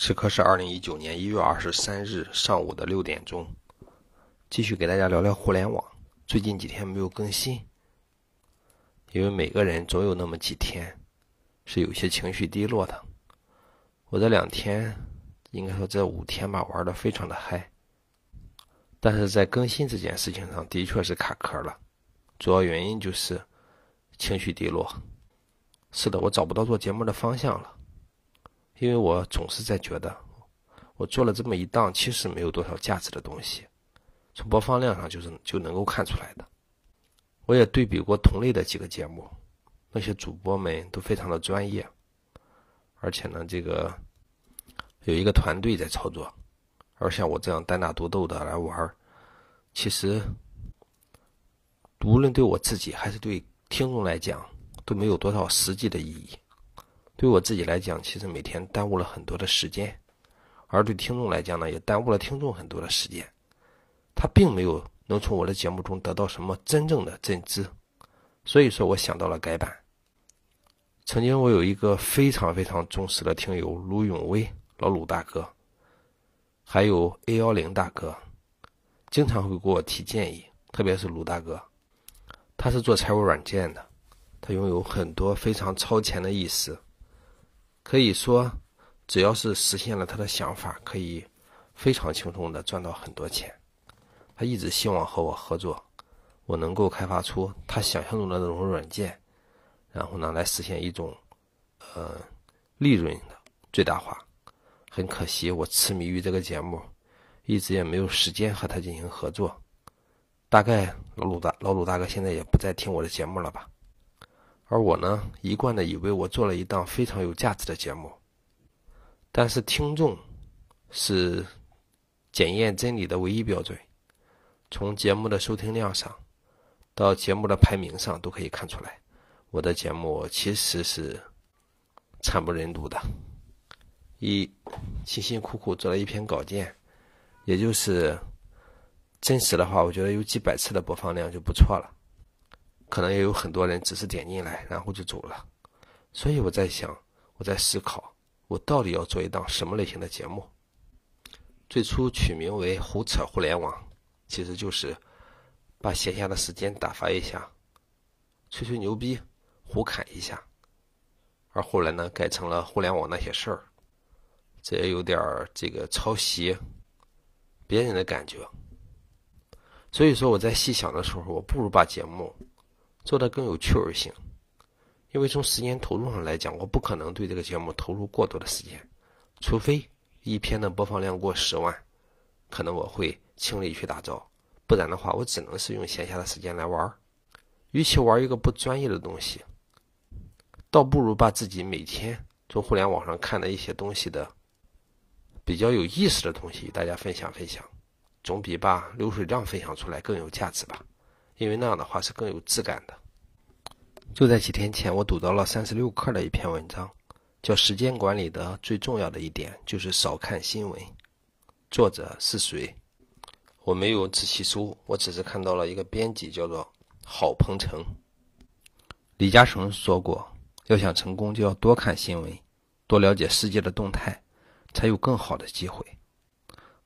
时刻是二零一九年一月二十三日上午的六点钟，继续给大家聊聊互联网。最近几天没有更新，因为每个人总有那么几天是有些情绪低落的。我这两天，应该说这五天吧，玩的非常的嗨，但是在更新这件事情上的确是卡壳了，主要原因就是情绪低落。是的，我找不到做节目的方向了。因为我总是在觉得，我做了这么一档其实没有多少价值的东西，从播放量上就是就能够看出来的。我也对比过同类的几个节目，那些主播们都非常的专业，而且呢，这个有一个团队在操作，而像我这样单打独斗的来玩，其实无论对我自己还是对听众来讲，都没有多少实际的意义。对我自己来讲，其实每天耽误了很多的时间，而对听众来讲呢，也耽误了听众很多的时间。他并没有能从我的节目中得到什么真正的真知，所以说我想到了改版。曾经我有一个非常非常忠实的听友卢永威老鲁大哥，还有 A 幺零大哥，经常会给我提建议，特别是鲁大哥，他是做财务软件的，他拥有很多非常超前的意识。可以说，只要是实现了他的想法，可以非常轻松的赚到很多钱。他一直希望和我合作，我能够开发出他想象中的那种软件，然后呢，来实现一种呃利润的最大化。很可惜，我痴迷于这个节目，一直也没有时间和他进行合作。大概老鲁大老鲁大哥现在也不再听我的节目了吧？而我呢，一贯的以为我做了一档非常有价值的节目，但是听众是检验真理的唯一标准。从节目的收听量上，到节目的排名上，都可以看出来，我的节目其实是惨不忍睹的。一辛辛苦苦做了一篇稿件，也就是真实的话，我觉得有几百次的播放量就不错了。可能也有很多人只是点进来，然后就走了。所以我在想，我在思考，我到底要做一档什么类型的节目？最初取名为“胡扯互联网”，其实就是把闲暇的时间打发一下，吹吹牛逼，胡侃一下。而后来呢，改成了“互联网那些事儿”，这也有点这个抄袭别人的感觉。所以说，我在细想的时候，我不如把节目。做的更有趣味性，因为从时间投入上来讲，我不可能对这个节目投入过多的时间，除非一篇的播放量过十万，可能我会倾力去打造，不然的话，我只能是用闲暇的时间来玩儿。与其玩一个不专业的东西，倒不如把自己每天从互联网上看的一些东西的比较有意思的东西，大家分享分享，总比把流水账分享出来更有价值吧。因为那样的话是更有质感的。就在几天前，我读到了三十六氪的一篇文章，叫《时间管理的最重要的一点就是少看新闻》。作者是谁？我没有仔细搜，我只是看到了一个编辑叫做郝鹏程。李嘉诚说过，要想成功，就要多看新闻，多了解世界的动态，才有更好的机会。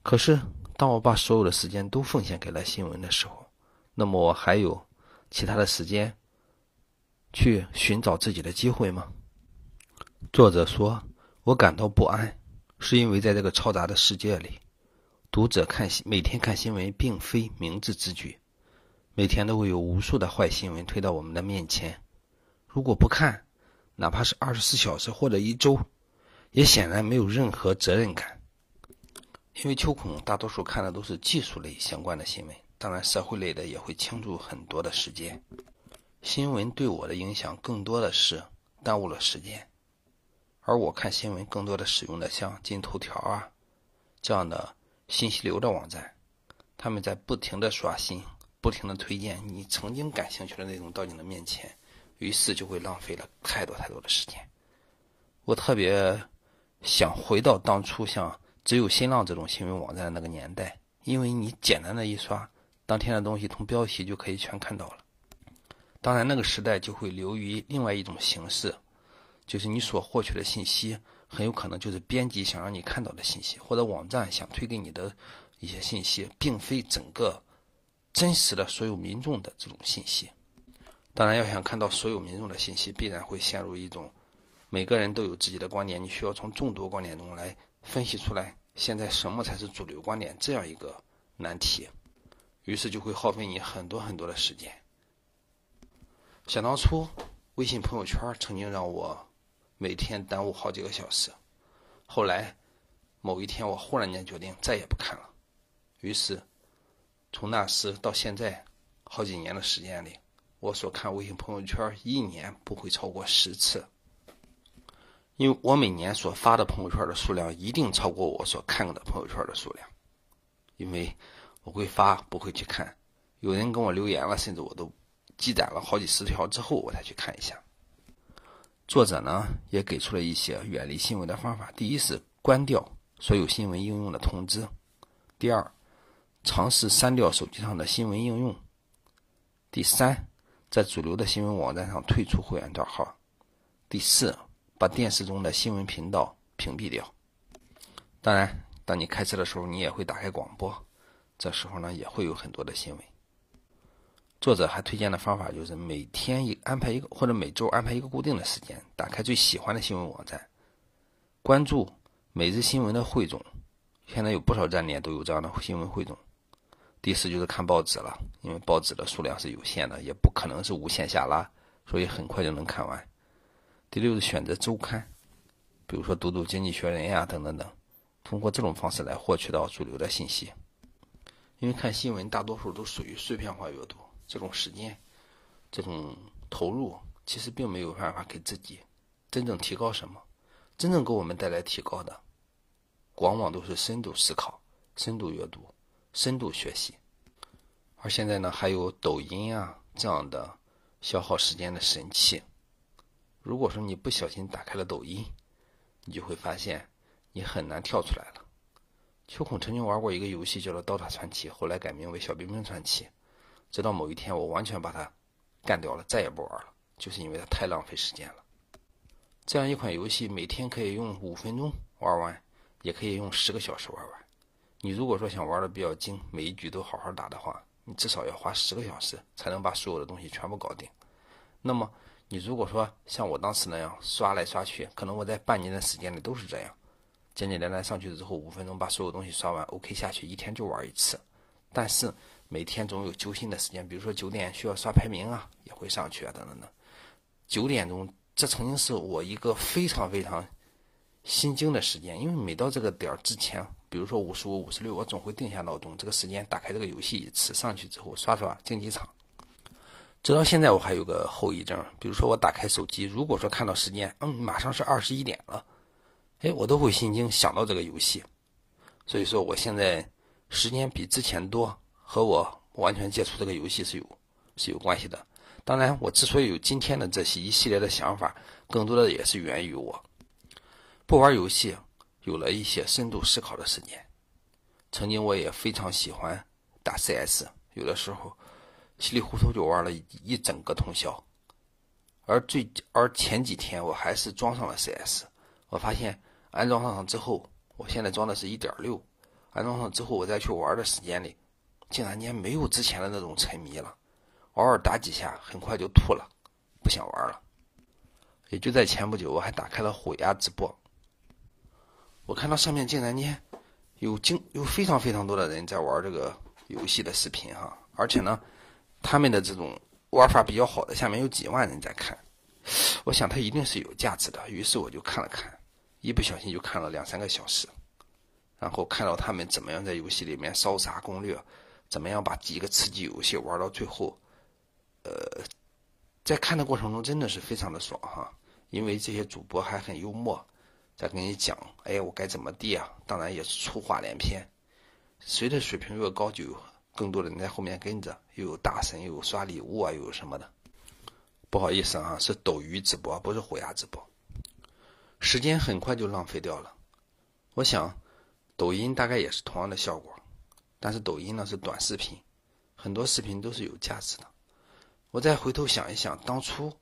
可是，当我把所有的时间都奉献给了新闻的时候，那么我还有其他的时间去寻找自己的机会吗？作者说：“我感到不安，是因为在这个嘈杂的世界里，读者看每天看新闻并非明智之举。每天都会有无数的坏新闻推到我们的面前。如果不看，哪怕是二十四小时或者一周，也显然没有任何责任感。因为秋孔大多数看的都是技术类相关的新闻。”当然，社会类的也会倾注很多的时间。新闻对我的影响更多的是耽误了时间，而我看新闻更多的使用的像今日头条啊这样的信息流的网站，他们在不停的刷新，不停的推荐你曾经感兴趣的内容到你的面前，于是就会浪费了太多太多的时间。我特别想回到当初像只有新浪这种新闻网站的那个年代，因为你简单的一刷。当天的东西从标题就可以全看到了。当然，那个时代就会流于另外一种形式，就是你所获取的信息很有可能就是编辑想让你看到的信息，或者网站想推给你的一些信息，并非整个真实的所有民众的这种信息。当然，要想看到所有民众的信息，必然会陷入一种每个人都有自己的观点，你需要从众多观点中来分析出来，现在什么才是主流观点这样一个难题，于是就会耗费你很多很多的时间。想当初，微信朋友圈曾经让我每天耽误好几个小时，后来某一天我忽然间决定再也不看了，于是从那时到现在好几年的时间里。我所看微信朋友圈一年不会超过十次，因为我每年所发的朋友圈的数量一定超过我所看的朋友圈的数量，因为我会发不会去看，有人跟我留言了，甚至我都积攒了好几十条之后我才去看一下。作者呢也给出了一些远离新闻的方法：第一是关掉所有新闻应用的通知；第二，尝试删掉手机上的新闻应用；第三。在主流的新闻网站上退出会员账号。第四，把电视中的新闻频道屏蔽掉。当然，当你开车的时候，你也会打开广播，这时候呢，也会有很多的新闻。作者还推荐的方法就是每天一安排一个，或者每周安排一个固定的时间，打开最喜欢的新闻网站，关注每日新闻的汇总。现在有不少站点都有这样的新闻汇总。第四就是看报纸了，因为报纸的数量是有限的，也不可能是无限下拉，所以很快就能看完。第六是选择周刊，比如说读读《经济学人》呀，等等等，通过这种方式来获取到主流的信息。因为看新闻大多数都属于碎片化阅读，这种时间、这种投入，其实并没有办法给自己真正提高什么。真正给我们带来提高的，往往都是深度思考、深度阅读。深度学习，而现在呢，还有抖音啊这样的消耗时间的神器。如果说你不小心打开了抖音，你就会发现你很难跳出来了。秋孔曾经玩过一个游戏叫做《刀塔传奇》，后来改名为《小兵兵传奇》。直到某一天，我完全把它干掉了，再也不玩了，就是因为它太浪费时间了。这样一款游戏，每天可以用五分钟玩完，也可以用十个小时玩完。你如果说想玩的比较精，每一局都好好打的话，你至少要花十个小时才能把所有的东西全部搞定。那么，你如果说像我当时那样刷来刷去，可能我在半年的时间里都是这样，简简单单上去之后五分钟把所有东西刷完，OK 下去，一天就玩一次。但是每天总有揪心的时间，比如说九点需要刷排名啊，也会上去啊，等等等。九点钟，这曾经是我一个非常非常心惊的时间，因为每到这个点儿之前。比如说五十五、五十六，我总会定下闹钟，这个时间打开这个游戏一次，上去之后刷刷竞技场。直到现在我还有个后遗症，比如说我打开手机，如果说看到时间，嗯，马上是二十一点了，哎，我都会心惊，想到这个游戏。所以说我现在时间比之前多，和我完全接触这个游戏是有是有关系的。当然，我之所以有今天的这些一系列的想法，更多的也是源于我不玩游戏。有了一些深度思考的时间。曾经我也非常喜欢打 CS，有的时候稀里糊涂就玩了一整个通宵。而最而前几天我还是装上了 CS，我发现安装上之后，我现在装的是一点六，安装上之后我再去玩的时间里，竟然间没有之前的那种沉迷了，偶尔打几下，很快就吐了，不想玩了。也就在前不久，我还打开了虎牙直播。我看到上面竟然间有经有非常非常多的人在玩这个游戏的视频哈，而且呢，他们的这种玩法比较好的，下面有几万人在看。我想他一定是有价值的，于是我就看了看，一不小心就看了两三个小时，然后看到他们怎么样在游戏里面烧杀攻略，怎么样把几个吃鸡游戏玩到最后，呃，在看的过程中真的是非常的爽哈，因为这些主播还很幽默。在跟你讲，哎，我该怎么地啊？当然也是粗话连篇。随着水平越高，就有更多的人在后面跟着，又有大神，又有刷礼物啊，又有什么的。不好意思啊，是斗鱼直播，不是虎牙直播。时间很快就浪费掉了。我想，抖音大概也是同样的效果，但是抖音呢是短视频，很多视频都是有价值的。我再回头想一想，当初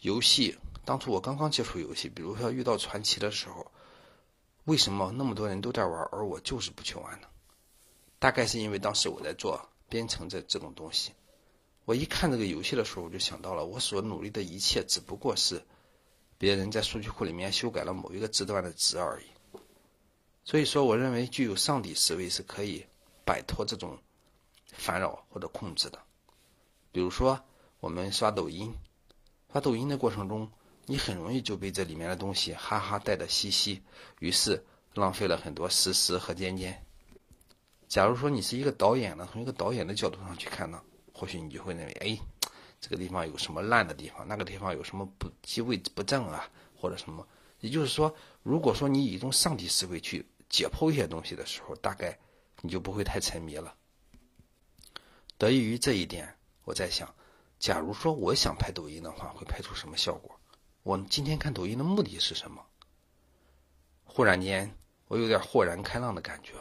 游戏。当初我刚刚接触游戏，比如说遇到传奇的时候，为什么那么多人都在玩，而我就是不去玩呢？大概是因为当时我在做编程这这种东西，我一看这个游戏的时候，我就想到了我所努力的一切只不过是别人在数据库里面修改了某一个字段的值而已。所以说，我认为具有上帝思维是可以摆脱这种烦扰或者控制的。比如说，我们刷抖音，刷抖音的过程中。你很容易就被这里面的东西哈哈带的嘻嘻，于是浪费了很多时时和尖尖。假如说你是一个导演呢，从一个导演的角度上去看呢，或许你就会认为，哎，这个地方有什么烂的地方，那个地方有什么不机位不正啊，或者什么。也就是说，如果说你以一种上帝思维去解剖一些东西的时候，大概你就不会太沉迷了。得益于这一点，我在想，假如说我想拍抖音的话，会拍出什么效果？我今天看抖音的目的是什么？忽然间，我有点豁然开朗的感觉。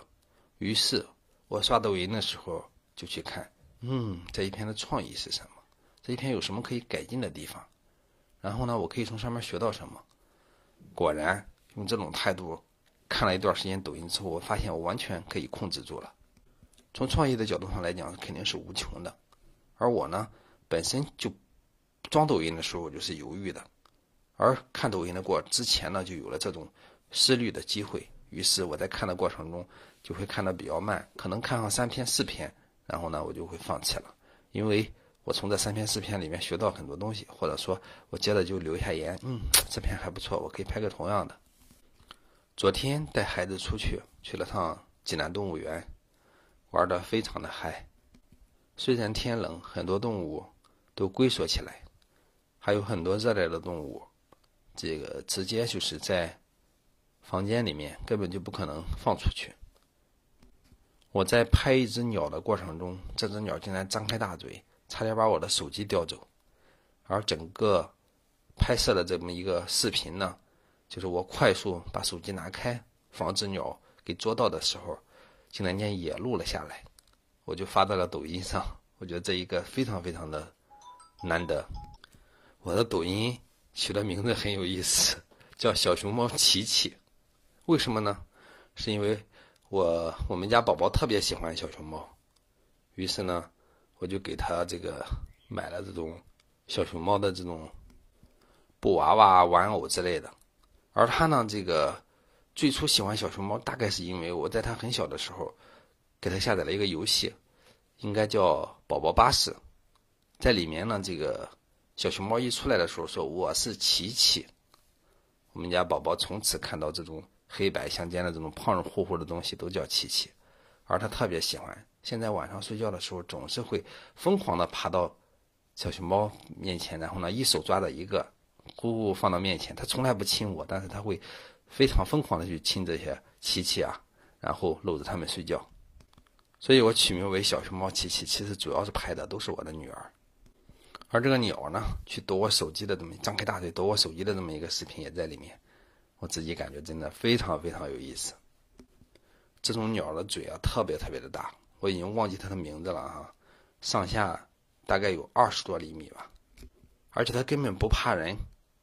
于是，我刷抖音的时候就去看，嗯，这一篇的创意是什么？这一篇有什么可以改进的地方？然后呢，我可以从上面学到什么？果然，用这种态度看了一段时间抖音之后，我发现我完全可以控制住了。从创意的角度上来讲，肯定是无穷的。而我呢，本身就装抖音的时候，我就是犹豫的。而看抖音的过之前呢，就有了这种失律的机会。于是我在看的过程中就会看的比较慢，可能看上三篇四篇，然后呢我就会放弃了，因为我从这三篇四篇里面学到很多东西，或者说我接着就留下言，嗯，这篇还不错，我可以拍个同样的。昨天带孩子出去去了趟济南动物园，玩的非常的嗨。虽然天冷，很多动物都龟缩起来，还有很多热带的动物。这个直接就是在房间里面，根本就不可能放出去。我在拍一只鸟的过程中，这只鸟竟然张开大嘴，差点把我的手机叼走。而整个拍摄的这么一个视频呢，就是我快速把手机拿开，防止鸟给捉到的时候，竟然间也录了下来，我就发到了抖音上。我觉得这一个非常非常的难得，我的抖音。取的名字很有意思，叫小熊猫琪琪。为什么呢？是因为我我们家宝宝特别喜欢小熊猫，于是呢，我就给他这个买了这种小熊猫的这种布娃娃、玩偶之类的。而他呢，这个最初喜欢小熊猫，大概是因为我在他很小的时候给他下载了一个游戏，应该叫《宝宝巴士》，在里面呢，这个。小熊猫一出来的时候说：“我是琪琪。”我们家宝宝从此看到这种黑白相间的这种胖乎乎的东西都叫琪琪，而他特别喜欢。现在晚上睡觉的时候总是会疯狂的爬到小熊猫面前，然后呢一手抓着一个，呼呼放到面前。它从来不亲我，但是它会非常疯狂的去亲这些琪琪啊，然后搂着他们睡觉。所以我取名为小熊猫琪琪，其实主要是拍的都是我的女儿。而这个鸟呢，去夺我手机的这么张开大嘴夺我手机的这么一个视频也在里面，我自己感觉真的非常非常有意思。这种鸟的嘴啊，特别特别的大，我已经忘记它的名字了哈，上下大概有二十多厘米吧，而且它根本不怕人，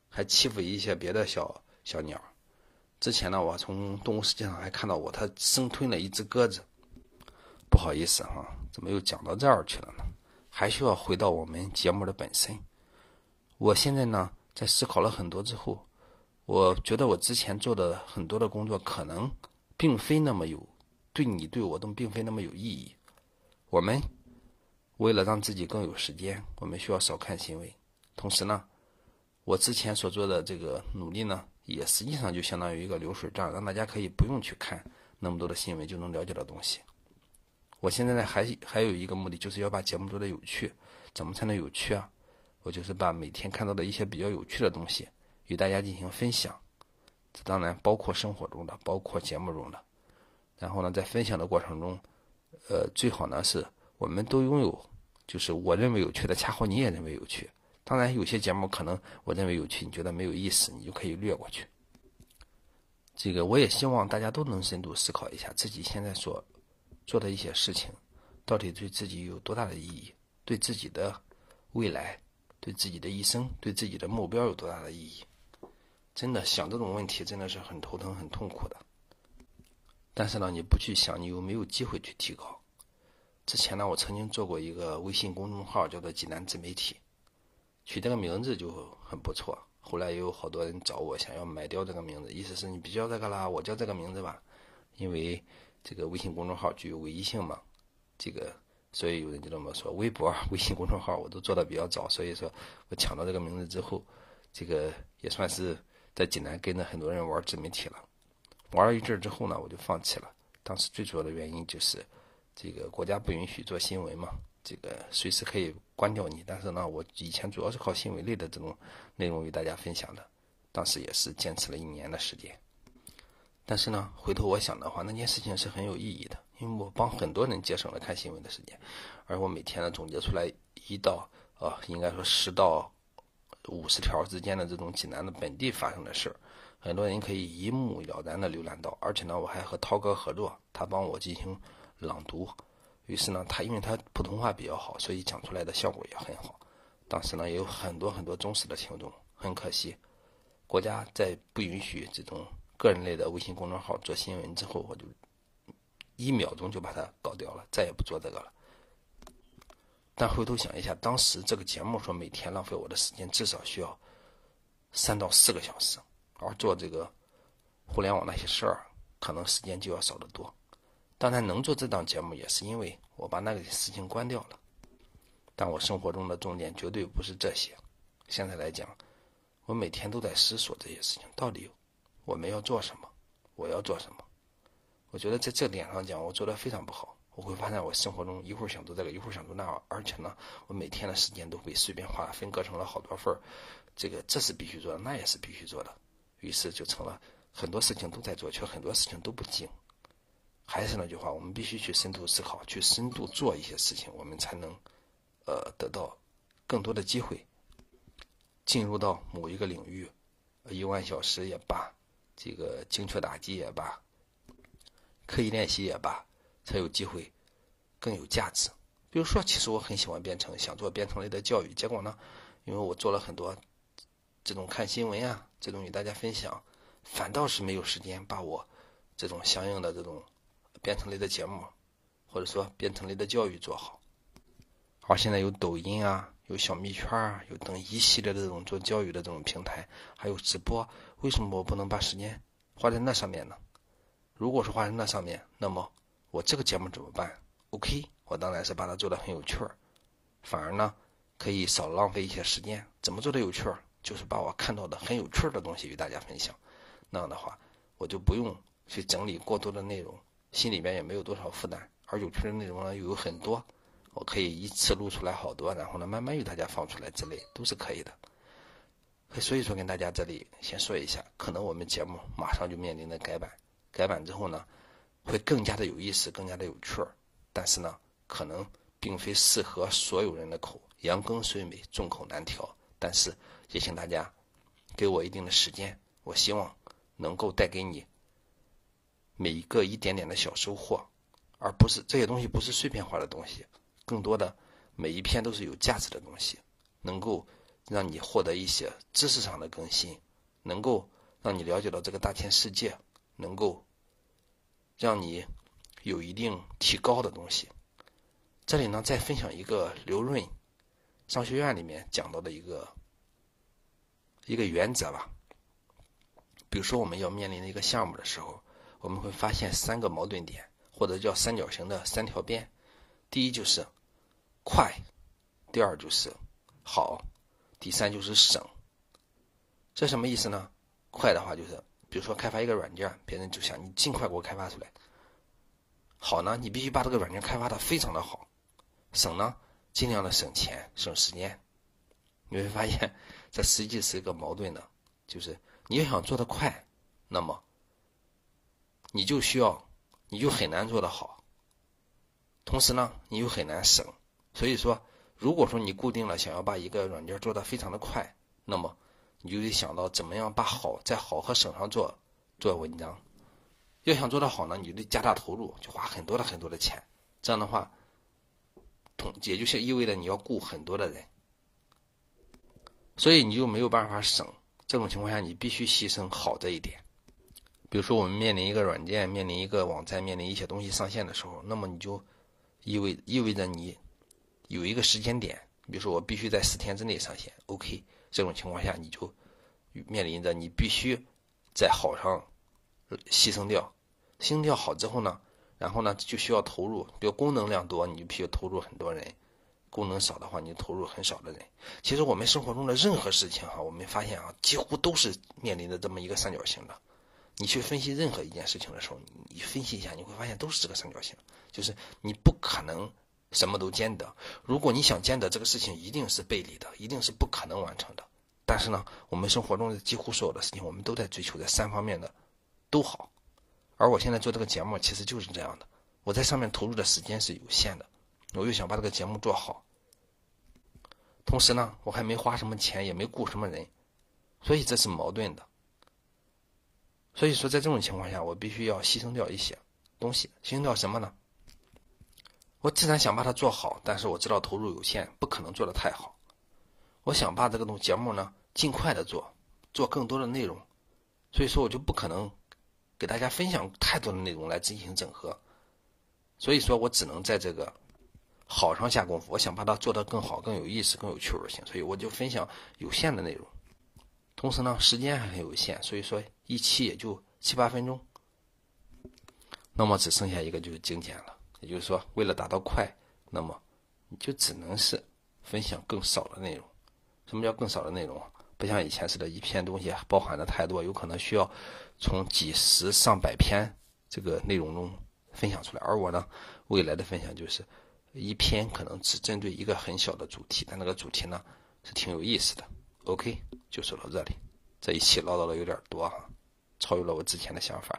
还欺负一些别的小小鸟。之前呢，我从动物世界上还看到过它生吞了一只鸽子。不好意思哈，怎么又讲到这儿去了呢？还需要回到我们节目的本身。我现在呢，在思考了很多之后，我觉得我之前做的很多的工作可能并非那么有对你对我都并非那么有意义。我们为了让自己更有时间，我们需要少看新闻。同时呢，我之前所做的这个努力呢，也实际上就相当于一个流水账，让大家可以不用去看那么多的新闻就能了解的东西。我现在呢，还还有一个目的，就是要把节目做的有趣。怎么才能有趣啊？我就是把每天看到的一些比较有趣的东西与大家进行分享。这当然包括生活中的，包括节目中的。然后呢，在分享的过程中，呃，最好呢是我们都拥有，就是我认为有趣的，恰好你也认为有趣。当然，有些节目可能我认为有趣，你觉得没有意思，你就可以略过去。这个我也希望大家都能深度思考一下自己现在所。做的一些事情，到底对自己有多大的意义？对自己的未来，对自己的一生，对自己的目标有多大的意义？真的想这种问题，真的是很头疼、很痛苦的。但是呢，你不去想，你有没有机会去提高？之前呢，我曾经做过一个微信公众号，叫做“济南自媒体”，取这个名字就很不错。后来也有好多人找我，想要买掉这个名字，意思是你别叫这个啦，我叫这个名字吧，因为这个微信公众号具有唯一性嘛。这个，所以有人就这么说。微博、微信公众号我都做的比较早，所以说我抢到这个名字之后，这个也算是在济南跟着很多人玩自媒体了。玩了一阵之后呢，我就放弃了。当时最主要的原因就是，这个国家不允许做新闻嘛，这个随时可以关掉你。但是呢，我以前主要是靠新闻类的这种内容与大家分享的，当时也是坚持了一年的时间。但是呢，回头我想的话，那件事情是很有意义的，因为我帮很多人节省了看新闻的时间，而我每天呢总结出来一到呃，应该说十到五十条之间的这种济南的本地发生的事儿。很多人可以一目了然的浏览到，而且呢，我还和涛哥合作，他帮我进行朗读。于是呢，他因为他普通话比较好，所以讲出来的效果也很好。当时呢，也有很多很多忠实的听众。很可惜，国家在不允许这种个人类的微信公众号做新闻之后，我就一秒钟就把它搞掉了，再也不做这个了。但回头想一下，当时这个节目说每天浪费我的时间至少需要三到四个小时。而做这个互联网那些事儿，可能时间就要少得多。当然，能做这档节目也是因为我把那个事情关掉了。但我生活中的重点绝对不是这些。现在来讲，我每天都在思索这些事情到底我们要做什么，我要做什么。我觉得在这点上讲，我做的非常不好。我会发现我生活中一会儿想做这个，一会儿想做那，而且呢，我每天的时间都被随便划分割成了好多份儿。这个这是必须做的，那也是必须做的。于是就成了很多事情都在做，却很多事情都不精。还是那句话，我们必须去深度思考，去深度做一些事情，我们才能，呃，得到更多的机会，进入到某一个领域，一万小时也罢，这个精确打击也罢，刻意练习也罢，才有机会更有价值。比如说，其实我很喜欢编程，想做编程类的教育，结果呢，因为我做了很多。这种看新闻啊，这种与大家分享，反倒是没有时间把我这种相应的这种编程类的节目，或者说编程类的教育做好。而现在有抖音啊，有小蜜圈啊，有等一系列的这种做教育的这种平台，还有直播，为什么我不能把时间花在那上面呢？如果是花在那上面，那么我这个节目怎么办？OK，我当然是把它做的很有趣儿，反而呢可以少浪费一些时间。怎么做的有趣儿？就是把我看到的很有趣的东西与大家分享，那样的话，我就不用去整理过多的内容，心里面也没有多少负担。而有趣的内容呢，又有很多，我可以一次录出来好多，然后呢，慢慢与大家放出来之类，都是可以的。所以说，跟大家这里先说一下，可能我们节目马上就面临着改版，改版之后呢，会更加的有意思，更加的有趣儿。但是呢，可能并非适合所有人的口，羊羹虽美，众口难调。但是。也请大家给我一定的时间，我希望能够带给你每一个一点点的小收获，而不是这些东西不是碎片化的东西，更多的每一篇都是有价值的东西，能够让你获得一些知识上的更新，能够让你了解到这个大千世界，能够让你有一定提高的东西。这里呢，再分享一个刘润商学院里面讲到的一个。一个原则吧，比如说我们要面临的一个项目的时候，我们会发现三个矛盾点，或者叫三角形的三条边。第一就是快，第二就是好，第三就是省。这什么意思呢？快的话就是，比如说开发一个软件，别人就想你尽快给我开发出来。好呢，你必须把这个软件开发的非常的好。省呢，尽量的省钱省时间。你会发现。这实际是一个矛盾的，就是你要想做得快，那么你就需要，你就很难做得好。同时呢，你又很难省。所以说，如果说你固定了想要把一个软件做得非常的快，那么你就得想到怎么样把好在好和省上做做文章。要想做得好呢，你就得加大投入，就花很多的很多的钱。这样的话，同也就是意味着你要雇很多的人。所以你就没有办法省，这种情况下你必须牺牲好这一点。比如说我们面临一个软件、面临一个网站、面临一些东西上线的时候，那么你就意味意味着你有一个时间点，比如说我必须在十天之内上线，OK，这种情况下你就面临着你必须在好上牺牲掉，牺牲掉好之后呢，然后呢就需要投入，比如功能量多，你就必须投入很多人。功能少的话，你投入很少的人。其实我们生活中的任何事情哈，我们发现啊，几乎都是面临着这么一个三角形的。你去分析任何一件事情的时候，你分析一下，你会发现都是这个三角形，就是你不可能什么都兼得。如果你想兼得这个事情，一定是背离的，一定是不可能完成的。但是呢，我们生活中的几乎所有的事情，我们都在追求这三方面的都好。而我现在做这个节目，其实就是这样的。我在上面投入的时间是有限的。我又想把这个节目做好，同时呢，我还没花什么钱，也没雇什么人，所以这是矛盾的。所以说，在这种情况下，我必须要牺牲掉一些东西。牺牲掉什么呢？我自然想把它做好，但是我知道投入有限，不可能做得太好。我想把这个东节目呢尽快的做，做更多的内容，所以说我就不可能给大家分享太多的内容来进行整合。所以说我只能在这个。好上下功夫，我想把它做得更好、更有意思、更有趣味性，所以我就分享有限的内容。同时呢，时间还很有限，所以说一期也就七八分钟。那么只剩下一个就是精简了，也就是说，为了达到快，那么你就只能是分享更少的内容。什么叫更少的内容？不像以前似的，一篇东西包含的太多，有可能需要从几十上百篇这个内容中分享出来。而我呢，未来的分享就是。一篇可能只针对一个很小的主题，但那个主题呢是挺有意思的。OK，就说到这里，这一期唠叨的有点多哈，超越了我之前的想法。